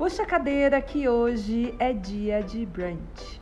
Puxa a cadeira que hoje é dia de brunch.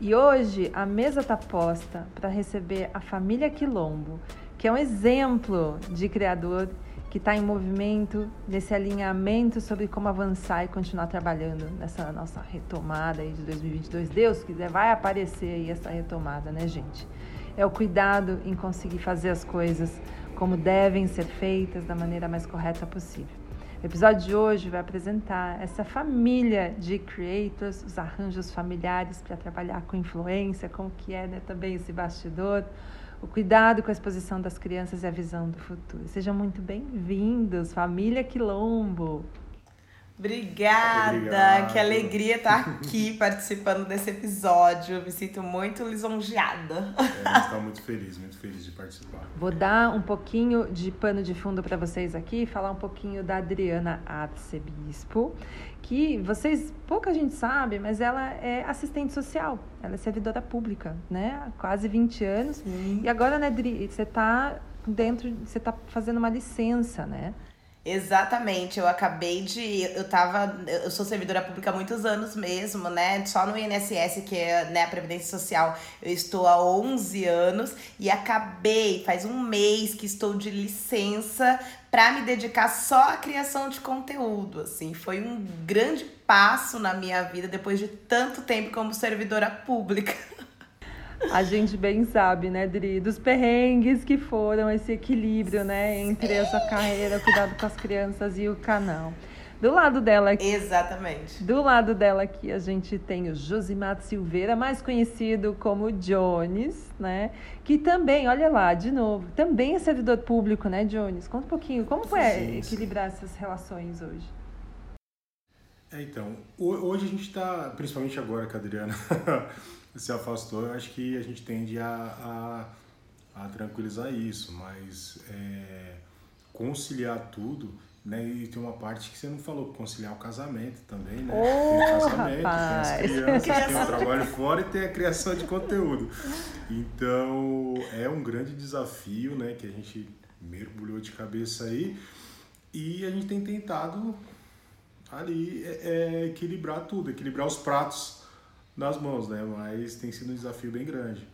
E hoje a mesa está posta para receber a família Quilombo, que é um exemplo de criador que está em movimento, nesse alinhamento sobre como avançar e continuar trabalhando nessa nossa retomada aí de 2022. Deus quiser, vai aparecer aí essa retomada, né, gente? É o cuidado em conseguir fazer as coisas como devem ser feitas da maneira mais correta possível. O episódio de hoje vai apresentar essa família de creators, os arranjos familiares para trabalhar com influência, como que é né, também esse bastidor, o cuidado com a exposição das crianças e a visão do futuro. Sejam muito bem-vindos, família Quilombo. Obrigada, Obrigado. que alegria estar aqui participando desse episódio. Me sinto muito lisonjeada. É, está muito feliz, muito feliz de participar. Vou dar um pouquinho de pano de fundo para vocês aqui, falar um pouquinho da Adriana Arcebispo, que vocês, pouca gente sabe, mas ela é assistente social, ela é servidora pública, né? Há quase 20 anos. Hum. E agora, né, Adri, você está dentro, você está fazendo uma licença, né? Exatamente, eu acabei de. Eu tava. Eu sou servidora pública há muitos anos mesmo, né? Só no INSS, que é né, a Previdência Social, eu estou há 11 anos e acabei, faz um mês que estou de licença para me dedicar só à criação de conteúdo. Assim, foi um grande passo na minha vida depois de tanto tempo como servidora pública. A gente bem sabe, né, Dri, dos perrengues que foram esse equilíbrio, né, entre essa carreira, cuidado com as crianças e o canal. Do lado dela aqui. Exatamente. Do lado dela aqui a gente tem o Josimar Silveira, mais conhecido como Jones, né? Que também, olha lá, de novo, também é servidor público, né, Jones? Conta um pouquinho, como é equilibrar essas relações hoje? É, então, hoje a gente está, principalmente agora com a Adriana, se afastou, eu acho que a gente tende a, a, a tranquilizar isso, mas é, conciliar tudo, né? E tem uma parte que você não falou, conciliar o casamento também, né? Oh, tem o casamento, rapaz. tem as crianças, tem o trabalho fora e tem a criação de conteúdo. Então, é um grande desafio, né? Que a gente mergulhou de cabeça aí e a gente tem tentado ali é, é, equilibrar tudo, equilibrar os pratos nas mãos, né? Mas tem sido um desafio bem grande.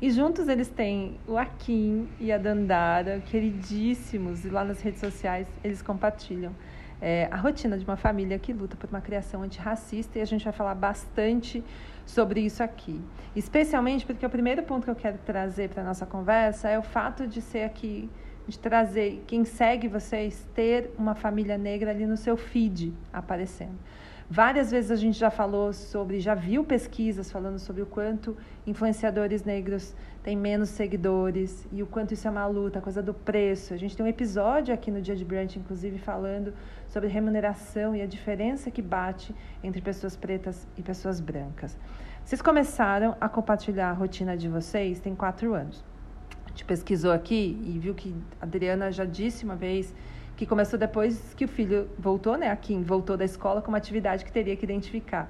E juntos eles têm o Akin e a Dandara, queridíssimos, e lá nas redes sociais eles compartilham é, a rotina de uma família que luta por uma criação antirracista e a gente vai falar bastante sobre isso aqui. Especialmente porque o primeiro ponto que eu quero trazer para a nossa conversa é o fato de ser aqui, de trazer quem segue vocês, ter uma família negra ali no seu feed aparecendo. Várias vezes a gente já falou sobre, já viu pesquisas falando sobre o quanto influenciadores negros têm menos seguidores e o quanto isso é uma luta, a coisa do preço. A gente tem um episódio aqui no Dia de Brunch, inclusive, falando sobre remuneração e a diferença que bate entre pessoas pretas e pessoas brancas. Vocês começaram a compartilhar a rotina de vocês tem quatro anos. A gente pesquisou aqui e viu que a Adriana já disse uma vez que começou depois que o filho voltou, né? A Kim voltou da escola com uma atividade que teria que identificar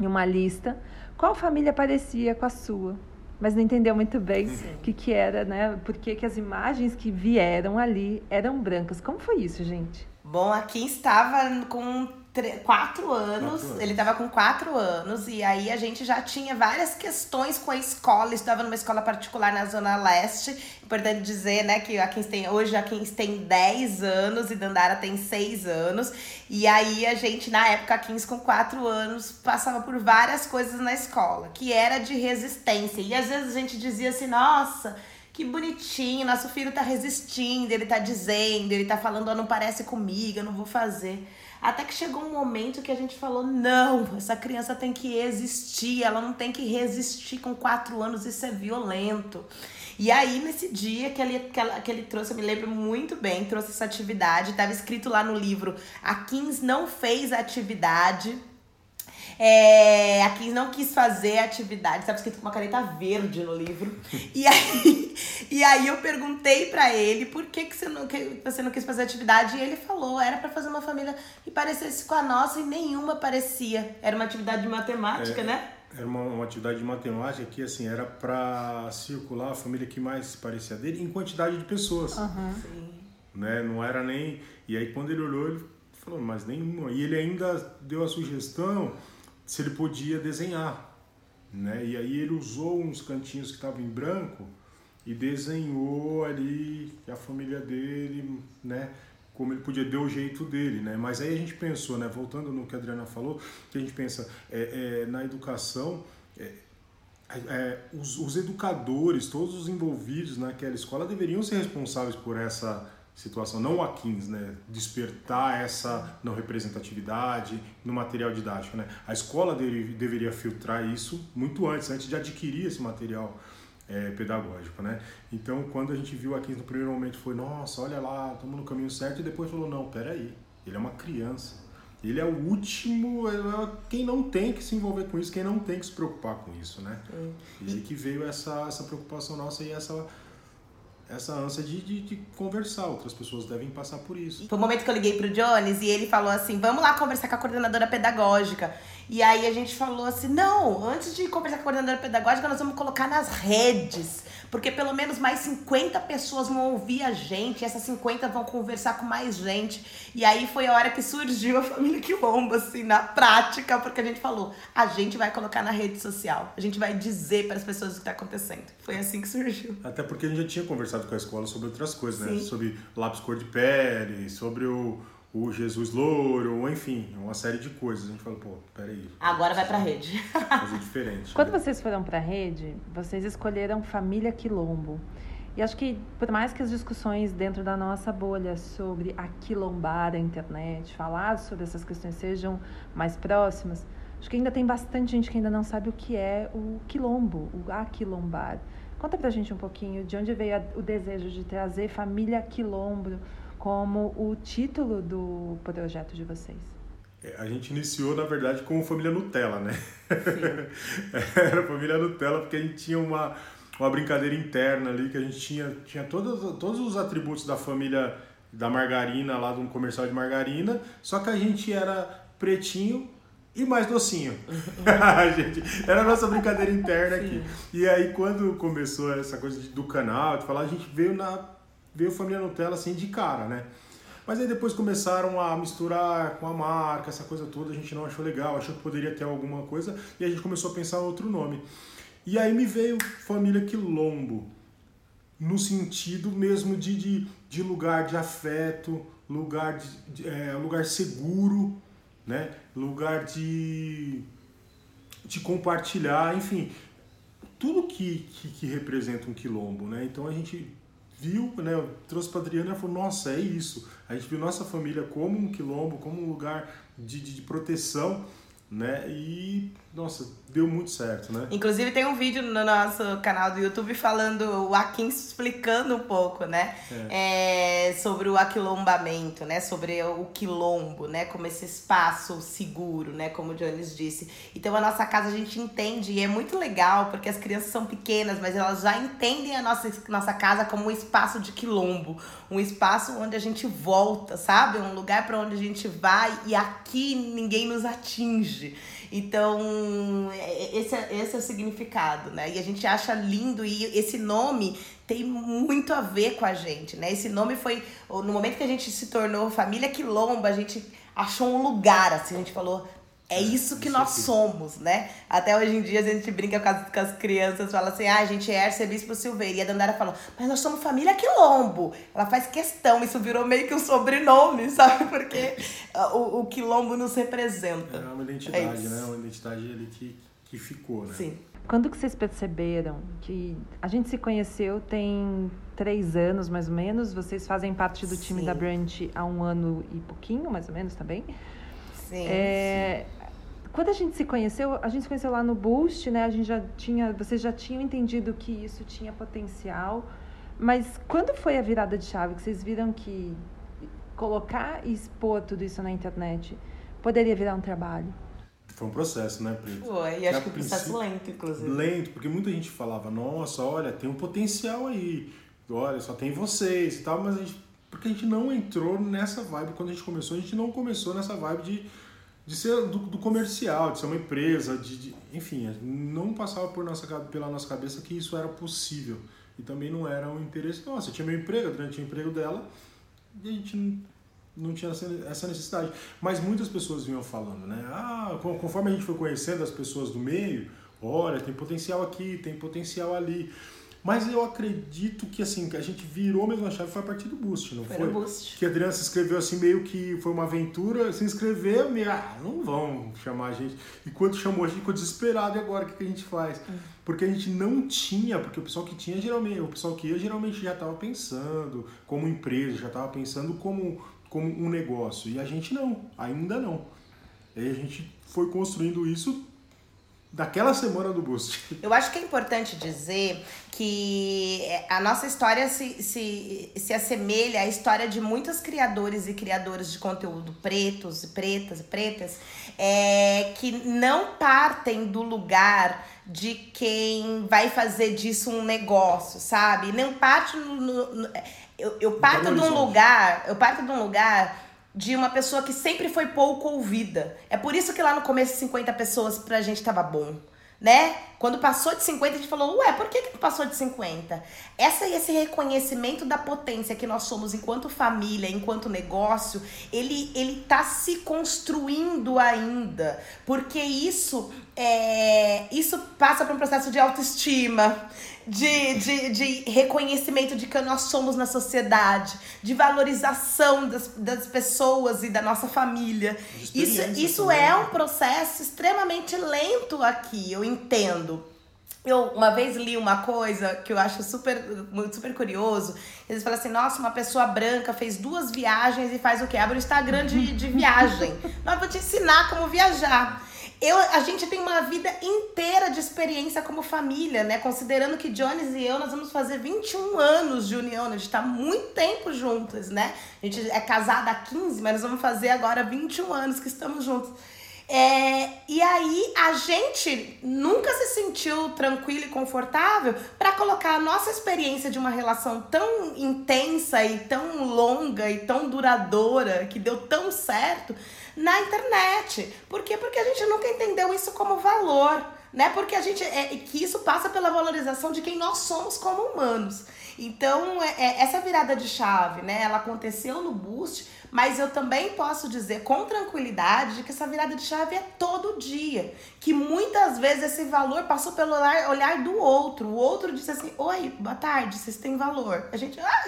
em uma lista qual família parecia com a sua, mas não entendeu muito bem o que, que era, né? Por que, que as imagens que vieram ali eram brancas. Como foi isso, gente? Bom, a Kim estava com quatro anos, ele estava com quatro anos, e aí a gente já tinha várias questões com a escola, estava numa escola particular na Zona Leste. Importante dizer, né, que a tem, hoje a Kins tem 10 anos e Dandara tem 6 anos. E aí a gente, na época, a Kins com 4 anos, passava por várias coisas na escola, que era de resistência. E às vezes a gente dizia assim, nossa que bonitinho, nosso filho tá resistindo, ele tá dizendo, ele tá falando, oh, não parece comigo, eu não vou fazer. Até que chegou um momento que a gente falou: não, essa criança tem que existir, ela não tem que resistir com quatro anos, isso é violento. E aí, nesse dia que ele, que, ela, que ele trouxe, eu me lembro muito bem, trouxe essa atividade, estava escrito lá no livro: a Kins não fez a atividade é, a Kim não quis fazer a atividade, estava escrito com uma caneta verde no livro. E aí, e aí eu perguntei para ele por que, que, você não, que você não quis fazer a atividade. E ele falou: era para fazer uma família que parecesse com a nossa e nenhuma parecia. Era uma atividade de matemática, é, né? era uma, uma, atividade de matemática que assim era para circular a família que mais parecia dele em quantidade de pessoas. Uhum. Né? Não era nem. E aí quando ele olhou, ele falou, mas nenhuma. E ele ainda deu a sugestão se ele podia desenhar. Né? E aí ele usou uns cantinhos que estavam em branco e desenhou ali a família dele, né? como ele podia dar o jeito dele, né? Mas aí a gente pensou, né? Voltando no que a Adriana falou, que a gente pensa é, é na educação, é, é, os, os, educadores, todos os envolvidos naquela escola deveriam ser responsáveis por essa situação, não a 15, né? Despertar essa não representatividade no material didático, né? A escola deve, deveria filtrar isso muito antes, antes de adquirir esse material é, pedagógico, né? Então, quando a gente viu aqui no primeiro momento foi, nossa, olha lá, estamos no caminho certo, e depois falou, não, peraí, ele é uma criança. Ele é o último, é quem não tem que se envolver com isso, quem não tem que se preocupar com isso, né? E aí que veio essa, essa preocupação nossa e essa essa ânsia de, de, de, conversar. Outras pessoas devem passar por isso. Foi o momento que eu liguei pro Jones e ele falou assim: vamos lá conversar com a coordenadora pedagógica. E aí a gente falou assim: não, antes de conversar com a coordenadora pedagógica, nós vamos colocar nas redes. Porque pelo menos mais 50 pessoas vão ouvir a gente, essas 50 vão conversar com mais gente. E aí foi a hora que surgiu a família Quilombo, assim, na prática, porque a gente falou: a gente vai colocar na rede social, a gente vai dizer para as pessoas o que está acontecendo. Foi assim que surgiu. Até porque a gente já tinha conversado com a escola sobre outras coisas, né? Sobre lápis cor de pele, sobre o o Jesus Louro, enfim, uma série de coisas. A gente falou, pô, peraí. Agora vai pra rede. Fazer diferente. Quando né? vocês foram pra rede, vocês escolheram Família Quilombo. E acho que, por mais que as discussões dentro da nossa bolha sobre a quilombar a internet, falar sobre essas questões sejam mais próximas, acho que ainda tem bastante gente que ainda não sabe o que é o quilombo, o aquilombar. Conta pra gente um pouquinho de onde veio o desejo de trazer família quilombo como o título do projeto de vocês? É, a gente iniciou, na verdade, como família Nutella, né? Era família Nutella porque a gente tinha uma, uma brincadeira interna ali, que a gente tinha, tinha todos, todos os atributos da família da margarina, lá de um comercial de margarina, só que a gente era pretinho e mais docinho. a gente, era a nossa brincadeira interna Sim. aqui. E aí, quando começou essa coisa do canal, de falar, a gente veio na veio Família Nutella assim de cara, né? Mas aí depois começaram a misturar com a marca, essa coisa toda, a gente não achou legal, achou que poderia ter alguma coisa, e a gente começou a pensar outro nome. E aí me veio Família Quilombo, no sentido mesmo de, de, de lugar de afeto, lugar, de, de é, lugar seguro, né? lugar de, de compartilhar, enfim, tudo que, que, que representa um quilombo. Né? Então a gente viu, né, trouxe para Adriana e falou, nossa, é isso. A gente viu nossa família como um quilombo, como um lugar de, de, de proteção, né? E, nossa, deu muito certo, né? Inclusive tem um vídeo no nosso canal do YouTube falando, o Akin explicando um pouco, né? É. É, sobre o aquilombamento, né? Sobre o quilombo, né? Como esse espaço seguro, né? Como o Jones disse. Então a nossa casa a gente entende e é muito legal porque as crianças são pequenas, mas elas já entendem a nossa, nossa casa como um espaço de quilombo. Um espaço onde a gente volta, sabe? Um lugar para onde a gente vai e aqui ninguém nos atinge. Então, é, é, esse é, esse é o significado, né? E a gente acha lindo e esse nome tem muito a ver com a gente, né? Esse nome foi no momento que a gente se tornou família Quilomba, a gente achou um lugar, assim, a gente falou, é isso que isso nós aqui. somos, né? Até hoje em dia a gente brinca com as, com as crianças, fala assim, ah, a gente é arcebispo Silveira. E a Dandara falou, mas nós somos família Quilombo. Ela faz questão, isso virou meio que um sobrenome, sabe? Porque o, o Quilombo nos representa. É uma identidade, é né? Uma identidade ali que, que ficou, né? Sim. Quando que vocês perceberam que a gente se conheceu tem três anos, mais ou menos? Vocês fazem parte do time Sim. da Branch há um ano e pouquinho, mais ou menos, também? Sim, é, sim. Quando a gente se conheceu, a gente se conheceu lá no Boost, né? A gente já tinha, vocês já tinham entendido que isso tinha potencial. Mas quando foi a virada de chave que vocês viram que colocar e expor tudo isso na internet poderia virar um trabalho? Foi um processo, né, Preto? Foi, e acho que um processo lento, inclusive. Lento, porque muita gente falava, nossa, olha, tem um potencial aí, olha, só tem vocês e tal, mas a gente, porque a gente não entrou nessa vibe quando a gente começou, a gente não começou nessa vibe de de ser do, do, comercial, de ser uma empresa, de, de, enfim, não passava por nossa, pela nossa cabeça que isso era possível. E também não era um interesse nosso. Eu tinha meu emprego, durante o emprego dela, e a gente não, não tinha essa necessidade. Mas muitas pessoas vinham falando, né? Ah, conforme a gente foi conhecendo as pessoas do meio, olha, tem potencial aqui, tem potencial ali. Mas eu acredito que assim, que a gente virou mesmo a chave foi a partir do Boost, não foi? Foi Boost. Que a Adriana se inscreveu assim, meio que foi uma aventura, se inscreveu, meio, ah, não vão chamar a gente. E quando chamou, a gente ficou desesperado, e agora o que, que a gente faz? Uhum. Porque a gente não tinha, porque o pessoal que tinha geralmente, o pessoal que ia geralmente já estava pensando como empresa, já estava pensando como, como um negócio. E a gente não, ainda não. E aí a gente foi construindo isso daquela semana do Boost. Eu acho que é importante dizer que a nossa história se, se, se assemelha à história de muitos criadores e criadoras de conteúdo pretos e pretas e pretas é, que não partem do lugar de quem vai fazer disso um negócio, sabe? Não parte no, no eu, eu parto de um lugar, eu parto de um lugar de uma pessoa que sempre foi pouco ouvida. É por isso que lá no começo 50 pessoas pra gente tava bom, né? Quando passou de 50, a gente falou, ué, por que, que passou de 50? Essa, esse reconhecimento da potência que nós somos enquanto família, enquanto negócio, ele, ele tá se construindo ainda. Porque isso, é, isso passa por um processo de autoestima, de, de, de reconhecimento de que nós somos na sociedade, de valorização das, das pessoas e da nossa família. Isso, isso é um processo extremamente lento aqui, eu entendo. Eu uma vez li uma coisa que eu acho super, super curioso. Eles falam assim: nossa, uma pessoa branca fez duas viagens e faz o quê? Abre o Instagram de, de viagem. Nós vou te ensinar como viajar eu, a gente tem uma vida inteira de experiência como família, né? Considerando que Jones e eu, nós vamos fazer 21 anos de união, né? a gente tá muito tempo juntas, né? A gente é casada há 15, mas nós vamos fazer agora 21 anos que estamos juntos. É, e aí a gente nunca se sentiu tranquilo e confortável para colocar a nossa experiência de uma relação tão intensa e tão longa e tão duradoura, que deu tão certo, na internet. Por quê? Porque a gente nunca entendeu isso como valor, né? Porque a gente é que isso passa pela valorização de quem nós somos como humanos. Então, é, é, essa virada de chave, né? Ela aconteceu no Boost, mas eu também posso dizer com tranquilidade de que essa virada de chave é todo dia. Que muitas vezes esse valor passou pelo olhar, do outro. O outro disse assim: Oi, boa tarde, vocês têm valor. A gente, ah,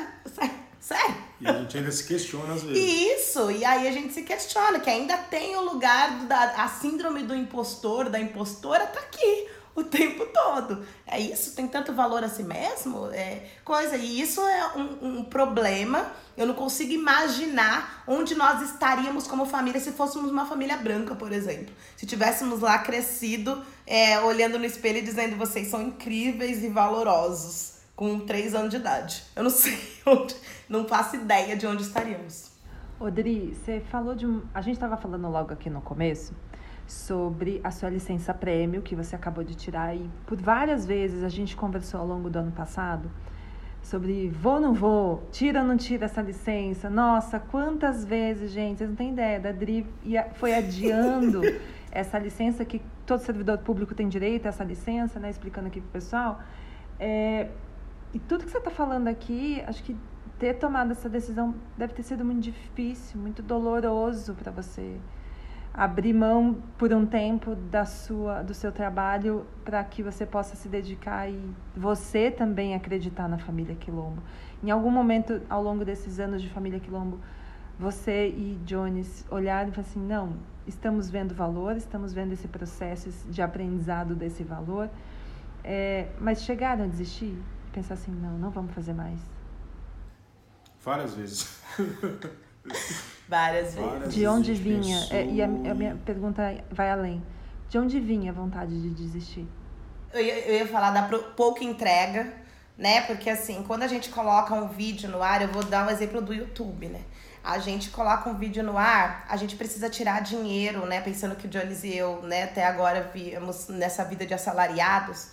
Sério? E a gente ainda se questiona às vezes. Isso, e aí a gente se questiona, que ainda tem o lugar da a síndrome do impostor, da impostora, tá aqui o tempo todo. É isso? Tem tanto valor a si mesmo? É coisa. E isso é um, um problema. Eu não consigo imaginar onde nós estaríamos como família se fôssemos uma família branca, por exemplo. Se tivéssemos lá crescido, é, olhando no espelho e dizendo vocês são incríveis e valorosos com 3 anos de idade. Eu não sei onde, não faço ideia de onde estaríamos. Odri, você falou de. A gente estava falando logo aqui no começo sobre a sua licença prêmio que você acabou de tirar e por várias vezes a gente conversou ao longo do ano passado sobre vou ou não vou, tira ou não tira essa licença. Nossa, quantas vezes, gente, vocês não têm ideia, da Dri foi adiando essa licença que todo servidor público tem direito a essa licença, né? Explicando aqui pro pessoal. É, e tudo que você está falando aqui, acho que ter tomado essa decisão deve ter sido muito difícil, muito doloroso para você abrir mão por um tempo da sua do seu trabalho para que você possa se dedicar e você também acreditar na família Quilombo. Em algum momento ao longo desses anos de família Quilombo, você e Jones olharam e falaram assim: "Não, estamos vendo valor, estamos vendo esse processo de aprendizado desse valor". É, mas chegaram a desistir? pensar assim, não, não vamos fazer mais? Várias vezes. Várias vezes. de onde vinha? É, e a, a, minha pergunta vai além. De onde vinha a vontade de desistir? Eu ia, eu ia falar da pouca entrega, né? Porque assim, quando a gente coloca um vídeo no ar, eu vou dar um exemplo do YouTube, né? A gente coloca um vídeo no ar, a gente precisa tirar dinheiro, né? Pensando que o Jones e eu, né, até agora vimos nessa vida de assalariados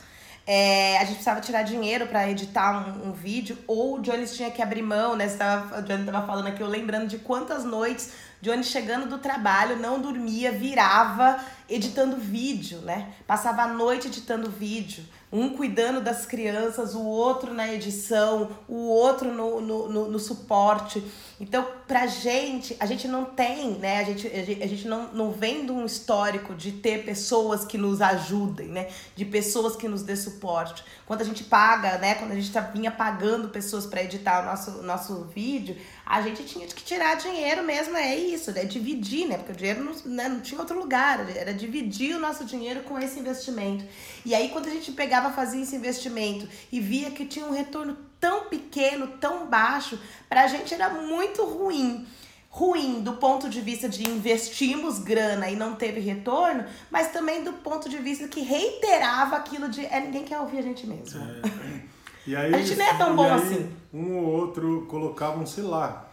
é, a gente precisava tirar dinheiro para editar um, um, vídeo, ou o Jones tinha que abrir mão, né? Tava, o Johnny tava falando aqui, eu lembrando de quantas noites Johnny chegando do trabalho, não dormia, virava editando vídeo, né? Passava a noite editando vídeo um cuidando das crianças, o outro na edição, o outro no, no, no, no suporte. Então, pra gente, a gente não tem, né? A gente, a gente, não, não vem de um histórico de ter pessoas que nos ajudem, né? De pessoas que nos dê suporte. Quando a gente paga, né? Quando a gente tá, vinha pagando pessoas para editar o nosso, nosso vídeo, a gente tinha que tirar dinheiro mesmo, é isso, é dividir, né? Porque o dinheiro não, né, não tinha outro lugar, era dividir o nosso dinheiro com esse investimento. E aí, quando a gente pegava, fazia esse investimento e via que tinha um retorno tão pequeno, tão baixo, pra gente era muito ruim ruim do ponto de vista de investimos grana e não teve retorno, mas também do ponto de vista que reiterava aquilo de é, ninguém quer ouvir a gente mesmo. É. E aí, a gente não é tão bom assim. Um ou outro colocavam, sei lá,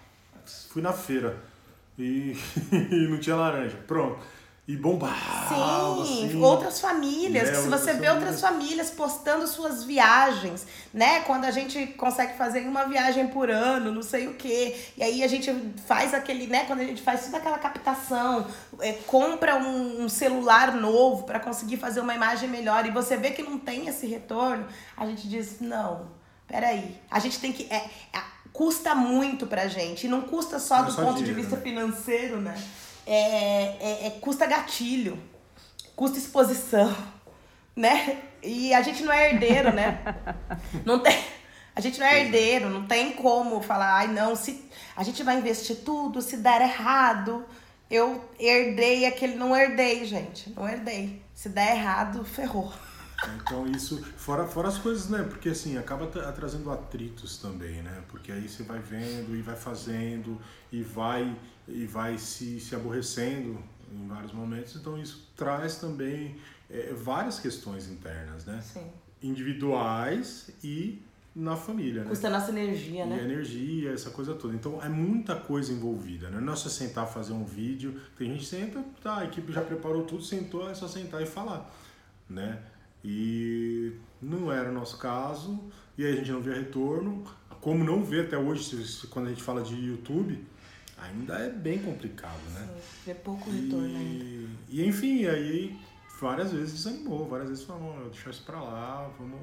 fui na feira e, e não tinha laranja. Pronto e bombava. Sim, assim, outras famílias. Né, se você vê outras famílias postando suas viagens, né? Quando a gente consegue fazer uma viagem por ano, não sei o quê. E aí a gente faz aquele, né? Quando a gente faz toda aquela captação, é, compra um, um celular novo para conseguir fazer uma imagem melhor e você vê que não tem esse retorno, a gente diz, não, peraí. A gente tem que. É, é, custa muito pra gente. E não custa só não do só ponto dinheiro, de vista né? financeiro, né? É, é, é, custa gatilho, custa exposição, né? E a gente não é herdeiro, né? Não tem, a gente não é herdeiro, não tem como falar, ai não, se a gente vai investir tudo, se der errado, eu herdei aquele. Não herdei, gente. Não herdei. Se der errado, ferrou. Então isso, fora, fora as coisas, né? Porque assim, acaba trazendo atritos também, né? Porque aí você vai vendo e vai fazendo e vai e vai se, se aborrecendo em vários momentos. Então isso traz também é, várias questões internas, né? Sim. Individuais e na família, né? Custa a nossa energia, e né? energia, essa coisa toda. Então é muita coisa envolvida, né? Não é só sentar fazer um vídeo. Tem gente que senta, tá, a equipe já preparou tudo, sentou, é só sentar e falar, né? E não era o nosso caso, e aí a gente não vê retorno. Como não vê até hoje, quando a gente fala de YouTube, ainda é bem complicado, né? Vê pouco retorno e, ainda. E enfim, aí várias vezes desanimou, várias vezes falou, deixa isso pra lá, vamos.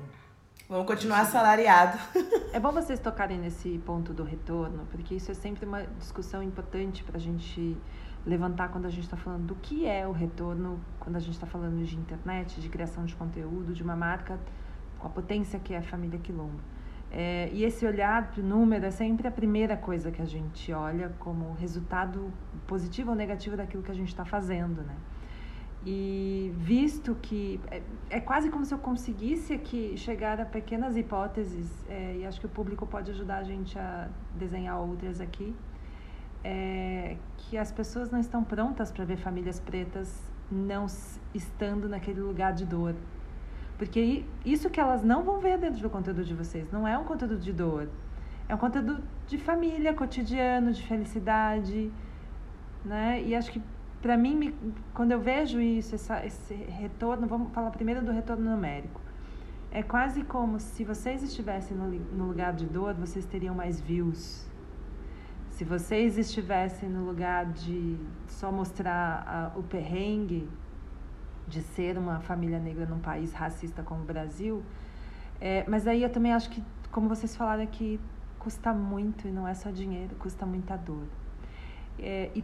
Vamos continuar assalariado. É bom vocês tocarem nesse ponto do retorno, porque isso é sempre uma discussão importante para a gente levantar quando a gente está falando do que é o retorno, quando a gente está falando de internet, de criação de conteúdo, de uma marca com a potência que é a família Quilombo. É, e esse olhar o número é sempre a primeira coisa que a gente olha como resultado positivo ou negativo daquilo que a gente está fazendo, né? E visto que é, é, quase como se eu conseguisse aqui chegar a pequenas hipóteses, é, e acho que o público pode ajudar a gente a desenhar outras aqui, é, que as pessoas não estão prontas para ver famílias pretas não estando naquele lugar de dor. Porque isso que elas não vão ver dentro do conteúdo de vocês não é um conteúdo de dor. É um conteúdo de família, cotidiano, de felicidade, né? E acho que para mim, me, quando eu vejo isso, essa, esse retorno, vamos falar primeiro do retorno numérico. É quase como se vocês estivessem no, no lugar de dor, vocês teriam mais views, se vocês estivessem no lugar de só mostrar uh, o perrengue de ser uma família negra num país racista como o Brasil, é, mas aí eu também acho que, como vocês falaram aqui, custa muito e não é só dinheiro, custa muita dor. É, e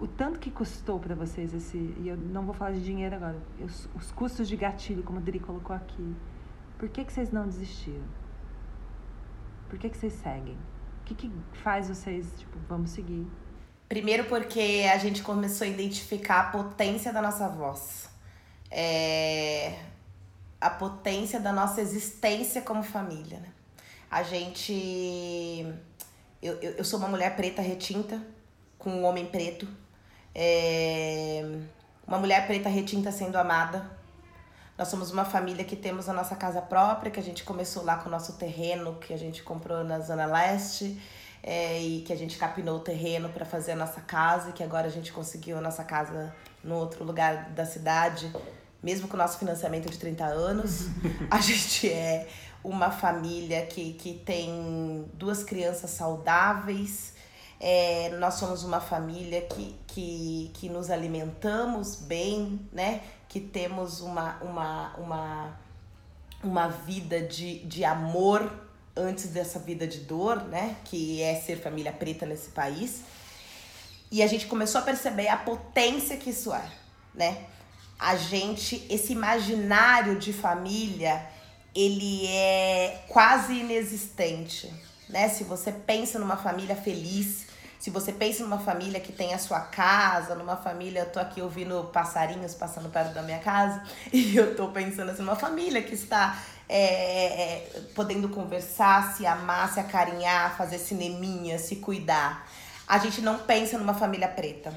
o tanto que custou para vocês esse, e eu não vou falar de dinheiro agora, os, os custos de gatilho, como o Dri colocou aqui, por que, que vocês não desistiram? Por que, que vocês seguem? O que, que faz vocês, tipo, vamos seguir? Primeiro porque a gente começou a identificar a potência da nossa voz. É... A potência da nossa existência como família, né? A gente... Eu, eu, eu sou uma mulher preta retinta, com um homem preto. É... Uma mulher preta retinta sendo amada, nós somos uma família que temos a nossa casa própria, que a gente começou lá com o nosso terreno, que a gente comprou na Zona Leste, é, e que a gente capinou o terreno para fazer a nossa casa, e que agora a gente conseguiu a nossa casa no outro lugar da cidade, mesmo com o nosso financiamento de 30 anos, a gente é uma família que, que tem duas crianças saudáveis. É, nós somos uma família que, que, que nos alimentamos bem, né? Que temos uma, uma, uma, uma vida de, de amor antes dessa vida de dor, né? Que é ser família preta nesse país. E a gente começou a perceber a potência que isso é, né? A gente, esse imaginário de família, ele é quase inexistente, né? Se você pensa numa família feliz, se você pensa numa família que tem a sua casa, numa família, eu tô aqui ouvindo passarinhos passando perto da minha casa, e eu tô pensando assim, numa família que está é, é, podendo conversar, se amar, se acarinhar, fazer cineminha, se cuidar. A gente não pensa numa família preta.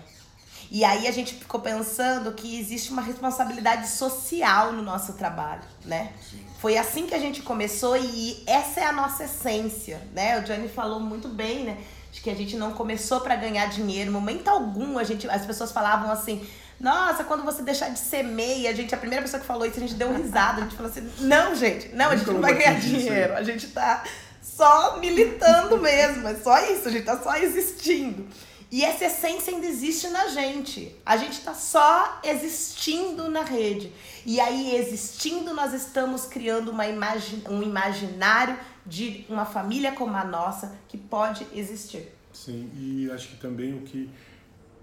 E aí a gente ficou pensando que existe uma responsabilidade social no nosso trabalho, né? Sim. Foi assim que a gente começou e essa é a nossa essência, né? O Johnny falou muito bem, né? De que a gente não começou para ganhar dinheiro, momento algum a gente, as pessoas falavam assim: "Nossa, quando você deixar de ser meia", a gente a primeira pessoa que falou isso, a gente deu risada, a gente falou assim: "Não, gente, não, a gente não vai ganhar dinheiro. A gente tá só militando mesmo, é só isso, a gente tá só existindo". E essa essência ainda existe na gente. A gente está só existindo na rede. E aí, existindo, nós estamos criando uma imagi um imaginário de uma família como a nossa que pode existir. Sim, e acho que também o que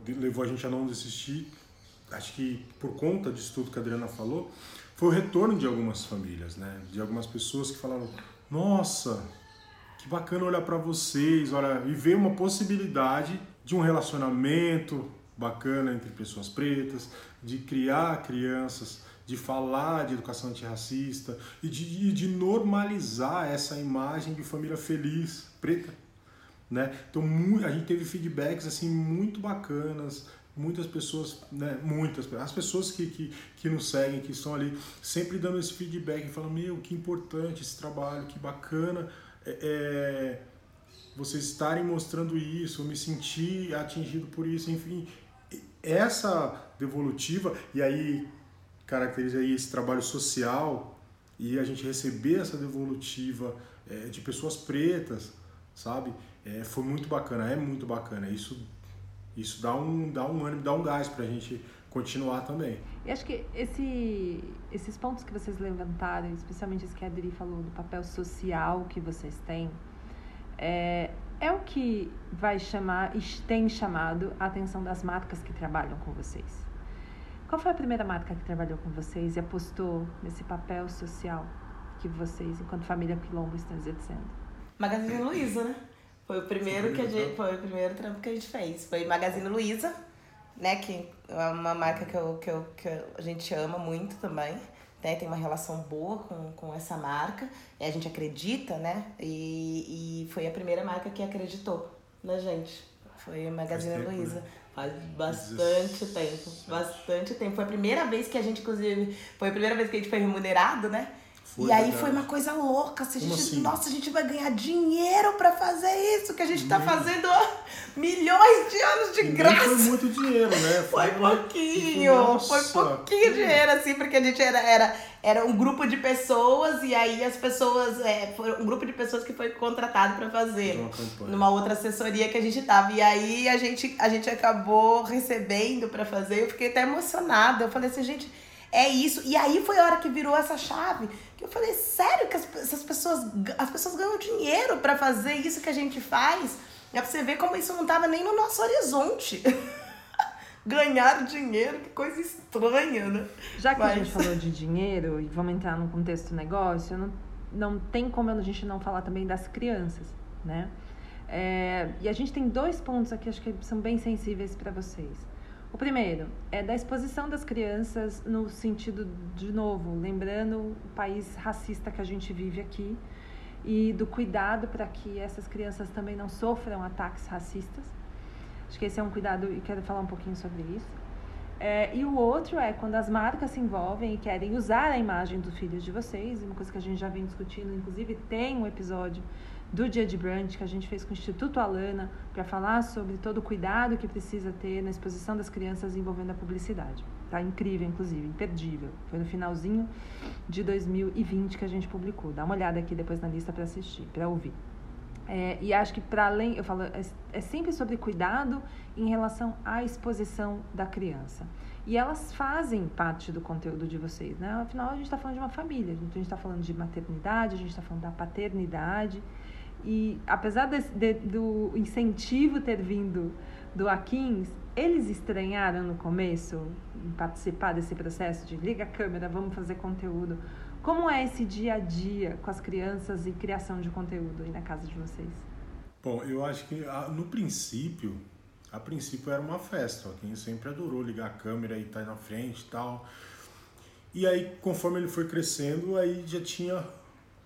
levou a gente a não desistir, acho que por conta disso tudo que a Adriana falou, foi o retorno de algumas famílias, né? De algumas pessoas que falaram: Nossa, que bacana olhar para vocês, olha, e ver uma possibilidade de um relacionamento bacana entre pessoas pretas, de criar crianças, de falar de educação antirracista e de, de normalizar essa imagem de família feliz, preta. Né? Então a gente teve feedbacks assim muito bacanas, muitas pessoas, né, muitas, as pessoas que, que, que nos seguem, que estão ali, sempre dando esse feedback, falando, meu, que importante esse trabalho, que bacana, é, é vocês estarem mostrando isso, eu me senti atingido por isso, enfim, essa devolutiva, e aí caracteriza aí esse trabalho social, e a gente receber essa devolutiva é, de pessoas pretas, sabe? É, foi muito bacana, é muito bacana. Isso, isso dá um, dá um ânimo, dá um gás pra gente continuar também. E acho que esse, esses pontos que vocês levantaram, especialmente esse que a Adri falou, do papel social que vocês têm, é, é o que vai chamar e tem chamado a atenção das marcas que trabalham com vocês. Qual foi a primeira marca que trabalhou com vocês e apostou nesse papel social que vocês, enquanto família Quilombo, estão exercendo? Magazine Luiza, né? Foi o primeiro que a gente, foi o primeiro trampo que a gente fez. Foi Magazine Luiza, né? Que é uma marca que, eu, que, eu, que a gente ama muito também né, tem uma relação boa com, com essa marca, e a gente acredita, né? E, e foi a primeira marca que acreditou na gente. Foi a Magazine Luiza. Né? Faz bastante tempo. Bastante tempo. Foi a primeira vez que a gente, inclusive, foi a primeira vez que a gente foi remunerado, né? Foi, e aí verdade. foi uma coisa louca. Assim, a gente, assim? Nossa, a gente vai ganhar dinheiro para fazer isso que a gente tá fazendo milhões de anos de e graça. foi muito dinheiro, né? Foi, foi pouquinho. Foi pouquinho dinheiro, assim, porque a gente era, era, era um grupo de pessoas e aí as pessoas. É, foi um grupo de pessoas que foi contratado para fazer. Numa outra assessoria que a gente tava. E aí a gente, a gente acabou recebendo para fazer. Eu fiquei até emocionada. Eu falei assim, gente é isso. E aí foi a hora que virou essa chave. Eu falei, sério que as, essas pessoas, as pessoas ganham dinheiro para fazer isso que a gente faz? É pra você ver como isso não tava nem no nosso horizonte. Ganhar dinheiro, que coisa estranha, né? Já que Mas... a gente falou de dinheiro e vamos entrar no contexto negócio, não, não tem como a gente não falar também das crianças, né? É, e a gente tem dois pontos aqui, acho que são bem sensíveis para vocês. O primeiro é da exposição das crianças no sentido, de novo, lembrando o país racista que a gente vive aqui e do cuidado para que essas crianças também não sofram ataques racistas. Acho que esse é um cuidado e quero falar um pouquinho sobre isso. É, e o outro é quando as marcas se envolvem e querem usar a imagem dos filhos de vocês, uma coisa que a gente já vem discutindo, inclusive tem um episódio do Dia de Brunch que a gente fez com o Instituto Alana para falar sobre todo o cuidado que precisa ter na exposição das crianças envolvendo a publicidade. Tá incrível, inclusive, imperdível. Foi no finalzinho de 2020 que a gente publicou. Dá uma olhada aqui depois na lista para assistir, para ouvir. É, e acho que para além, eu falo, é, é sempre sobre cuidado em relação à exposição da criança. E elas fazem parte do conteúdo de vocês, né? Afinal, a gente está falando de uma família, a gente está falando de maternidade, a gente está falando da paternidade. E apesar de, de, do incentivo ter vindo do Aquins, eles estranharam no começo em participar desse processo de liga a câmera, vamos fazer conteúdo. Como é esse dia a dia com as crianças e criação de conteúdo aí na casa de vocês? Bom, eu acho que ah, no princípio a princípio era uma festa, quem sempre adorou ligar a câmera e estar tá na frente e tal. E aí, conforme ele foi crescendo, aí já tinha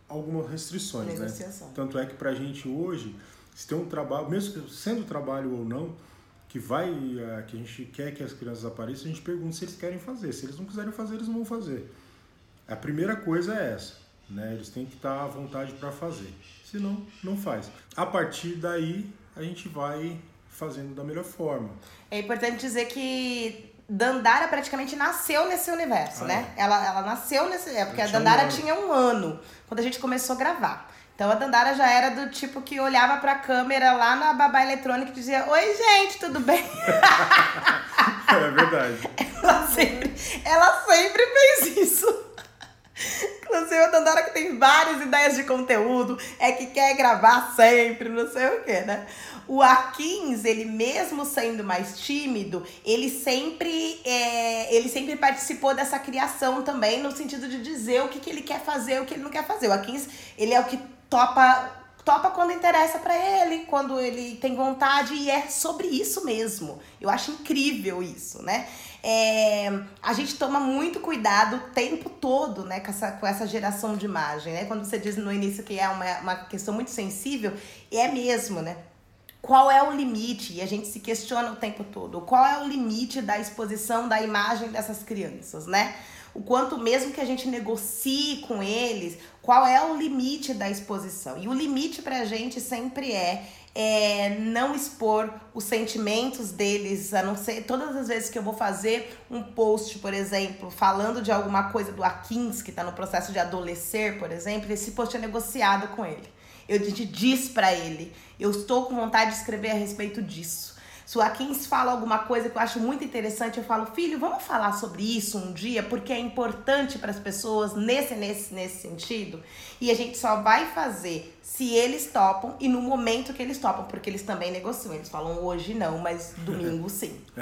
algumas restrições, né? Tanto é que pra gente hoje, se tem um trabalho, mesmo sendo trabalho ou não, que vai, eh, que a gente quer que as crianças apareçam, a gente pergunta se eles querem fazer. Se eles não quiserem fazer, eles não vão fazer. A primeira coisa é essa, né? Eles têm que estar à vontade para fazer. Senão, não faz. A partir daí, a gente vai fazendo da melhor forma. É importante dizer que Dandara praticamente nasceu nesse universo, ah, né? É. Ela, ela nasceu nesse. É porque a Dandara um tinha um ano quando a gente começou a gravar. Então a Dandara já era do tipo que olhava pra câmera lá na babá eletrônica e dizia: Oi, gente, tudo bem? é verdade. Ela sempre, ela sempre fez isso. Inclusive, a Dandara que tem várias ideias de conteúdo, é que quer gravar sempre, não sei o que, né? O Akins, ele mesmo sendo mais tímido, ele sempre, é, ele sempre participou dessa criação também, no sentido de dizer o que, que ele quer fazer, o que ele não quer fazer. O Akins, ele é o que topa topa quando interessa para ele, quando ele tem vontade, e é sobre isso mesmo. Eu acho incrível isso, né? É, a gente toma muito cuidado o tempo todo, né, com essa, com essa geração de imagem, né? Quando você diz no início que é uma, uma questão muito sensível, é mesmo, né? Qual é o limite? E a gente se questiona o tempo todo. Qual é o limite da exposição da imagem dessas crianças, né? O quanto mesmo que a gente negocie com eles, qual é o limite da exposição? E o limite pra gente sempre é é, não expor os sentimentos deles, a não ser todas as vezes que eu vou fazer um post, por exemplo, falando de alguma coisa do Akins, que está no processo de adolescer, por exemplo, esse post é negociado com ele. Eu diz para ele, eu estou com vontade de escrever a respeito disso. Se o Akins fala alguma coisa que eu acho muito interessante, eu falo, filho, vamos falar sobre isso um dia, porque é importante para as pessoas nesse, nesse, nesse sentido. E a gente só vai fazer se eles topam e no momento que eles topam, porque eles também negociam. Eles falam hoje não, mas domingo sim.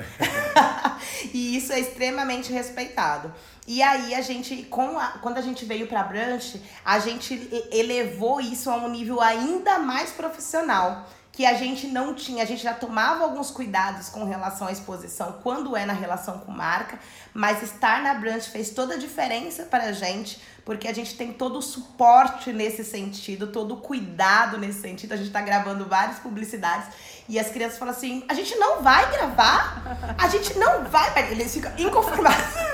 e isso é extremamente respeitado. E aí a gente, com a, quando a gente veio para Branch, a gente elevou isso a um nível ainda mais profissional que a gente não tinha, a gente já tomava alguns cuidados com relação à exposição quando é na relação com marca, mas estar na Branch fez toda a diferença para a gente, porque a gente tem todo o suporte nesse sentido, todo o cuidado nesse sentido. A gente está gravando várias publicidades e as crianças falam assim: a gente não vai gravar, a gente não vai. Eles ficam inconformados.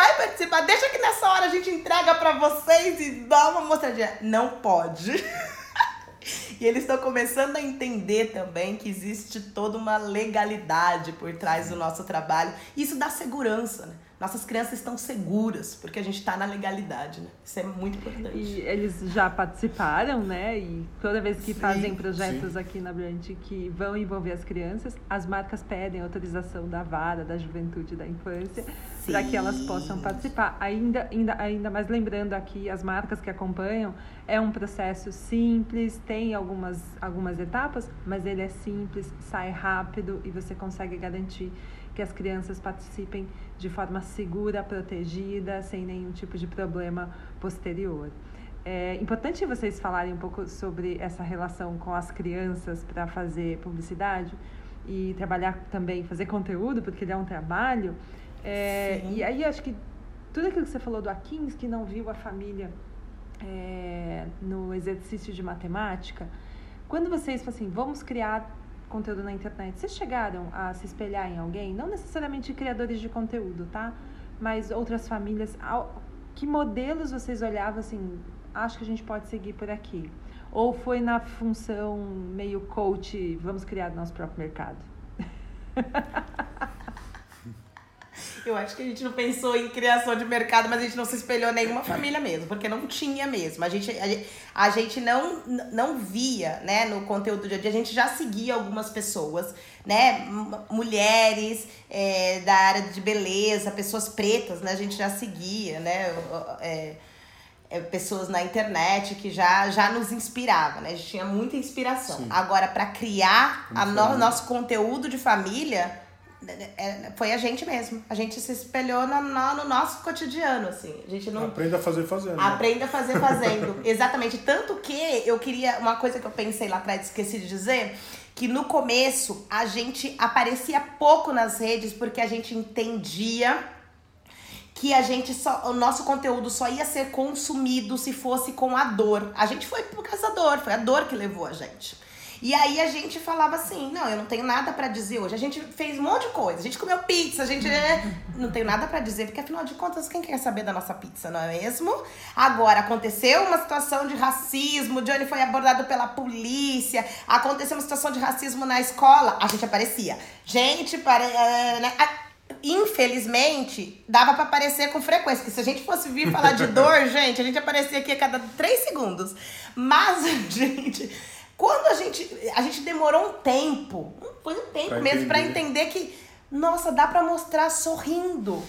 Vai participar, deixa que nessa hora a gente entrega para vocês e dá uma mostradinha. Não pode. E eles estão começando a entender também que existe toda uma legalidade por trás do nosso trabalho. Isso dá segurança, né? Nossas crianças estão seguras, porque a gente está na legalidade, né? Isso é muito importante. E eles já participaram, né? E toda vez que sim, fazem projetos sim. aqui na Brand que vão envolver as crianças, as marcas pedem autorização da vara, da juventude, da infância, para que elas possam participar. Ainda, ainda, ainda mais lembrando aqui, as marcas que acompanham, é um processo simples, tem algumas, algumas etapas, mas ele é simples, sai rápido e você consegue garantir que as crianças participem de forma segura, protegida, sem nenhum tipo de problema posterior. É importante vocês falarem um pouco sobre essa relação com as crianças para fazer publicidade e trabalhar também, fazer conteúdo, porque ele é um trabalho. É, e aí acho que tudo aquilo que você falou do Akins, que não viu a família é, no exercício de matemática, quando vocês falam assim, vamos criar conteúdo na internet, vocês chegaram a se espelhar em alguém? Não necessariamente criadores de conteúdo, tá? Mas outras famílias. Que modelos vocês olhavam assim? Acho que a gente pode seguir por aqui. Ou foi na função meio coach, vamos criar nosso próprio mercado? Eu acho que a gente não pensou em criação de mercado, mas a gente não se espelhou em nenhuma família mesmo, porque não tinha mesmo. A gente, a gente, a gente não, não via, né, no conteúdo do dia a dia, a gente já seguia algumas pessoas, né, mulheres é, da área de beleza, pessoas pretas, né, a gente já seguia, né, é, é, pessoas na internet que já, já nos inspirava, né, a gente tinha muita inspiração. Sim. Agora, para criar a no, nosso conteúdo de família foi a gente mesmo. A gente se espelhou no, no, no, nosso cotidiano, assim. A gente não... Aprenda a fazer fazendo. Né? Aprenda a fazer fazendo. Exatamente. Tanto que eu queria. Uma coisa que eu pensei lá atrás, esqueci de dizer, que no começo a gente aparecia pouco nas redes porque a gente entendia que a gente só o nosso conteúdo só ia ser consumido se fosse com a dor. A gente foi por causa da dor, foi a dor que levou a gente. E aí a gente falava assim: não, eu não tenho nada para dizer hoje. A gente fez um monte de coisa. A gente comeu pizza, a gente. Né, não tenho nada para dizer, porque afinal de contas, quem quer saber da nossa pizza, não é mesmo? Agora, aconteceu uma situação de racismo, Johnny foi abordado pela polícia, aconteceu uma situação de racismo na escola, a gente aparecia. Gente, para. Eh, né? infelizmente, dava para aparecer com frequência. Porque se a gente fosse vir falar de dor, gente, a gente aparecia aqui a cada três segundos. Mas, gente, quando a gente. A gente demorou um tempo, foi um tempo pra mesmo, para entender que, nossa, dá para mostrar sorrindo.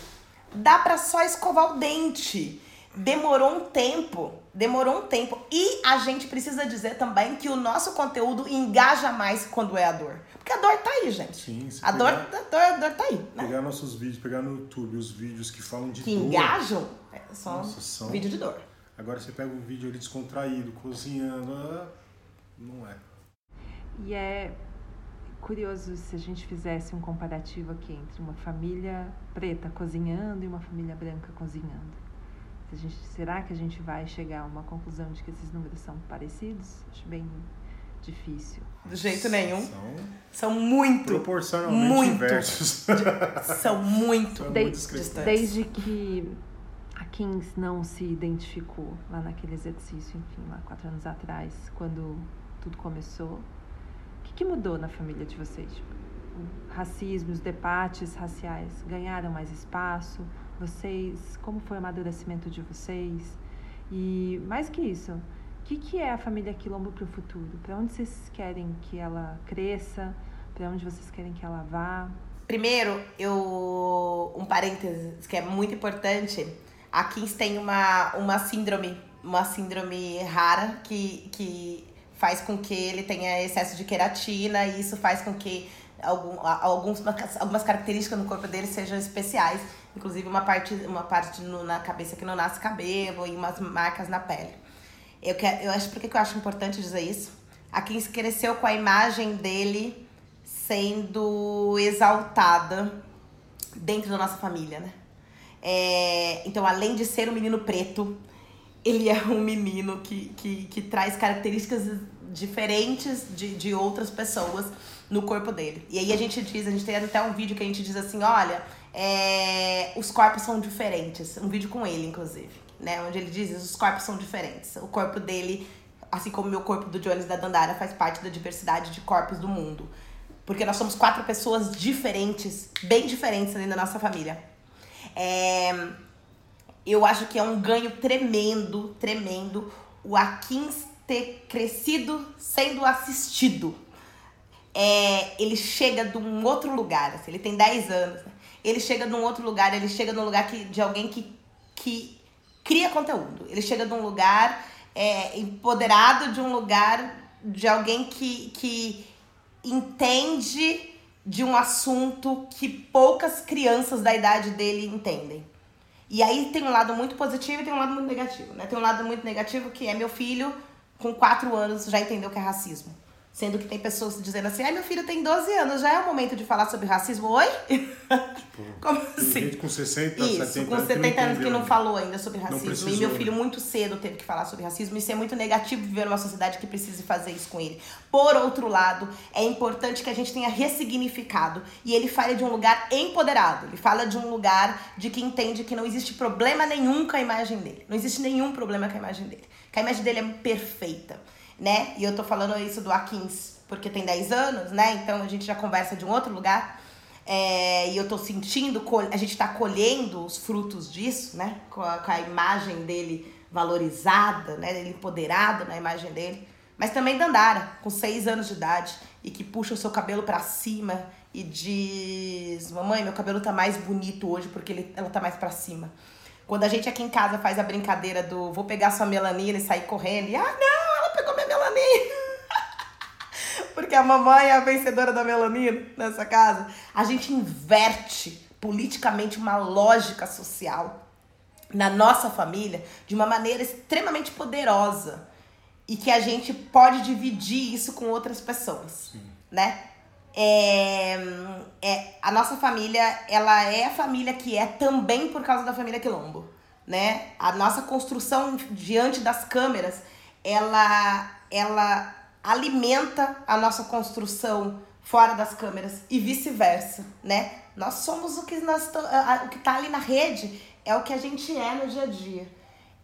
Dá para só escovar o dente. Demorou um tempo. Demorou um tempo. E a gente precisa dizer também que o nosso conteúdo engaja mais quando é a dor. Porque a dor tá aí, gente. Sim, a, dor, a, dor, a dor tá aí. Né? Pegar nossos vídeos, pegar no YouTube os vídeos que falam de que dor. Que engajam, é Nossa, são... vídeo de dor. Agora você pega um vídeo ali descontraído, cozinhando. Não é. E é curioso se a gente fizesse um comparativo aqui entre uma família preta cozinhando e uma família branca cozinhando. Se gente, será que a gente vai chegar a uma conclusão de que esses números são parecidos? Acho bem difícil. De jeito nenhum. São, são muito. Proporcionalmente muito, inversos. são muito, de, muito distantes. Desde que a Kings não se identificou lá naquele exercício, enfim, lá quatro anos atrás, quando tudo começou. O que, que mudou na família de vocês? O racismo, os debates raciais ganharam mais espaço? Vocês, como foi o amadurecimento de vocês? E mais que isso, o que, que é a família Quilombo para o futuro? Para onde vocês querem que ela cresça? Para onde vocês querem que ela vá? Primeiro, eu um parênteses que é muito importante. A Kings tem uma, uma síndrome, uma síndrome rara que, que faz com que ele tenha excesso de queratina e isso faz com que algum, alguns, algumas características no corpo dele sejam especiais. Inclusive uma parte, uma parte no, na cabeça que não nasce cabelo e umas marcas na pele. Eu, quero, eu acho porque que eu acho importante dizer isso. A Kim cresceu com a imagem dele sendo exaltada dentro da nossa família, né? É, então, além de ser um menino preto, ele é um menino que, que, que traz características diferentes de, de outras pessoas no corpo dele. E aí a gente diz, a gente tem até um vídeo que a gente diz assim, olha, é, os corpos são diferentes. Um vídeo com ele, inclusive, né? Onde ele diz, os corpos são diferentes. O corpo dele, assim como o meu corpo do Jones da Dandara, faz parte da diversidade de corpos do mundo. Porque nós somos quatro pessoas diferentes, bem diferentes ali na nossa família. É, eu acho que é um ganho tremendo, tremendo o Akins ter crescido sendo assistido. É, ele chega de um outro lugar, assim, ele tem 10 anos. Né? Ele chega de um outro lugar, ele chega num lugar que, de alguém que, que cria conteúdo. Ele chega de um lugar é, empoderado, de um lugar de alguém que, que entende de um assunto que poucas crianças da idade dele entendem. E aí tem um lado muito positivo e tem um lado muito negativo, né? Tem um lado muito negativo que é meu filho com 4 anos já entendeu que é racismo. Sendo que tem pessoas dizendo assim, ai meu filho tem 12 anos, já é o momento de falar sobre racismo? Oi? Tipo, Como assim? Gente com 60, Isso, 70 com 70 anos que não falou ainda sobre racismo. E meu filho né? muito cedo teve que falar sobre racismo. Isso é muito negativo viver numa sociedade que precise fazer isso com ele. Por outro lado, é importante que a gente tenha ressignificado. E ele fala de um lugar empoderado. Ele fala de um lugar de que entende que não existe problema nenhum com a imagem dele. Não existe nenhum problema com a imagem dele. Que a imagem dele é perfeita né? E eu tô falando isso do Akins porque tem 10 anos, né? Então a gente já conversa de um outro lugar. É, e eu tô sentindo, a gente tá colhendo os frutos disso, né? Com a, com a imagem dele valorizada, né? Ele empoderado na imagem dele. Mas também Dandara, com 6 anos de idade, e que puxa o seu cabelo para cima e diz: Mamãe, meu cabelo tá mais bonito hoje porque ele, ela tá mais para cima. Quando a gente aqui em casa faz a brincadeira do vou pegar sua melanina e sair correndo, e ah, não, melanina. porque a mamãe é a vencedora da melanina nessa casa. A gente inverte politicamente uma lógica social na nossa família de uma maneira extremamente poderosa e que a gente pode dividir isso com outras pessoas, Sim. né? É, é, a nossa família, ela é a família que é também por causa da família Quilombo, né? A nossa construção diante das câmeras, ela, ela alimenta a nossa construção fora das câmeras e vice-versa, né? Nós somos o que nós o que tá ali na rede é o que a gente é no dia a dia.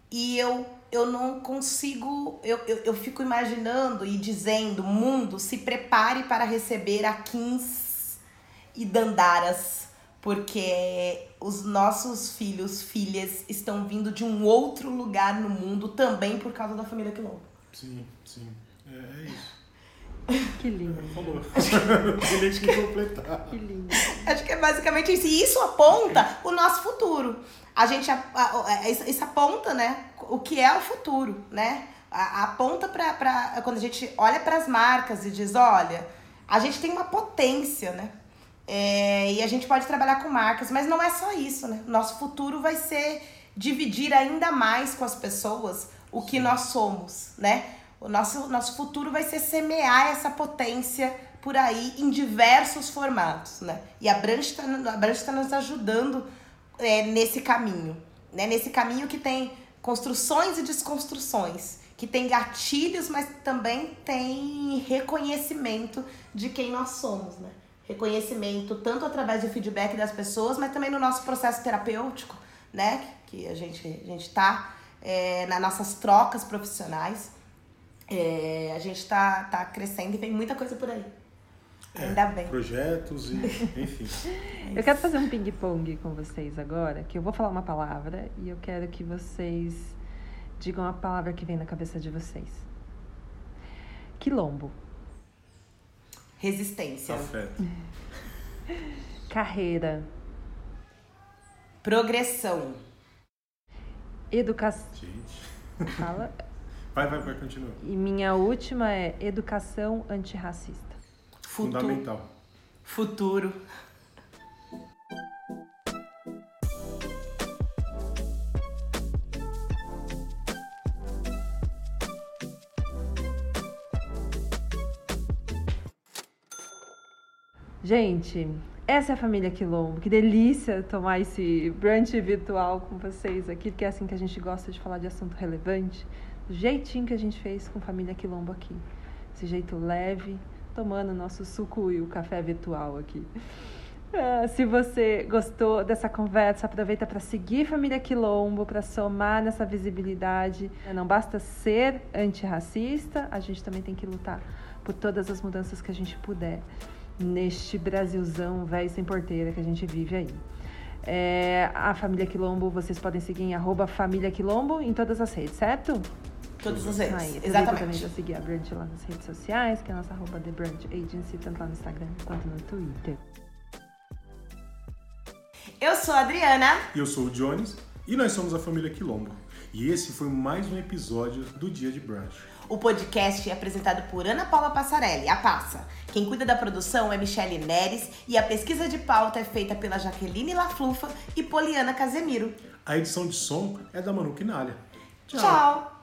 E eu eu não consigo, eu, eu, eu fico imaginando e dizendo, mundo, se prepare para receber Akins e Dandaras, porque os nossos filhos, filhas estão vindo de um outro lugar no mundo também por causa da família Quilombo. Sim, sim. É, é isso. Que lindo. Falou. Tem gente que completar. Que lindo. Acho que é basicamente isso. E isso aponta o nosso futuro. A gente a, a, a, isso aponta, né, o que é o futuro, né? Aponta para pra quando a gente olha para as marcas e diz, olha, a gente tem uma potência, né? É, e a gente pode trabalhar com marcas, mas não é só isso, né? Nosso futuro vai ser dividir ainda mais com as pessoas o que nós somos, né? O nosso, nosso futuro vai ser semear essa potência por aí em diversos formatos, né? E a Branch está tá nos ajudando é, nesse caminho, né? Nesse caminho que tem construções e desconstruções, que tem gatilhos, mas também tem reconhecimento de quem nós somos, né? Reconhecimento tanto através do feedback das pessoas, mas também no nosso processo terapêutico, né? Que a gente, a gente tá é, nas nossas trocas profissionais. É, a gente tá, tá crescendo e vem muita coisa por aí. É, Ainda bem. Projetos e, enfim. eu quero fazer um ping-pong com vocês agora, que eu vou falar uma palavra e eu quero que vocês digam a palavra que vem na cabeça de vocês. Quilombo. Resistência. Afeto. Carreira. Progressão. Educação. Gente. Fala. Vai, vai, vai, continua. E minha última é educação antirracista. Futuro. Fundamental. Futuro. Gente, essa é a família Quilombo. Que delícia tomar esse brunch virtual com vocês aqui, porque é assim que a gente gosta de falar de assunto relevante jeitinho que a gente fez com família Quilombo aqui. Esse jeito leve, tomando nosso suco e o café virtual aqui. Ah, se você gostou dessa conversa, aproveita para seguir Família Quilombo, para somar nessa visibilidade. Não basta ser antirracista, a gente também tem que lutar por todas as mudanças que a gente puder neste Brasilzão velho sem porteira que a gente vive aí. É, a Família Quilombo, vocês podem seguir em arroba Família Quilombo em todas as redes, certo? Todos os redes. Aí, Exatamente. também para seguir a Brand lá nas redes sociais, que é a nossa arroba The Brand Agency, tanto lá no Instagram quanto no Twitter. Eu sou a Adriana. E eu sou o Jones. E nós somos a família Quilombo. E esse foi mais um episódio do Dia de Brunch. O podcast é apresentado por Ana Paula Passarelli, a Passa. Quem cuida da produção é Michele Neres e a pesquisa de pauta é feita pela Jaqueline Laflufa e Poliana Casemiro. A edição de som é da Manu Quinalha. Tchau. Tchau.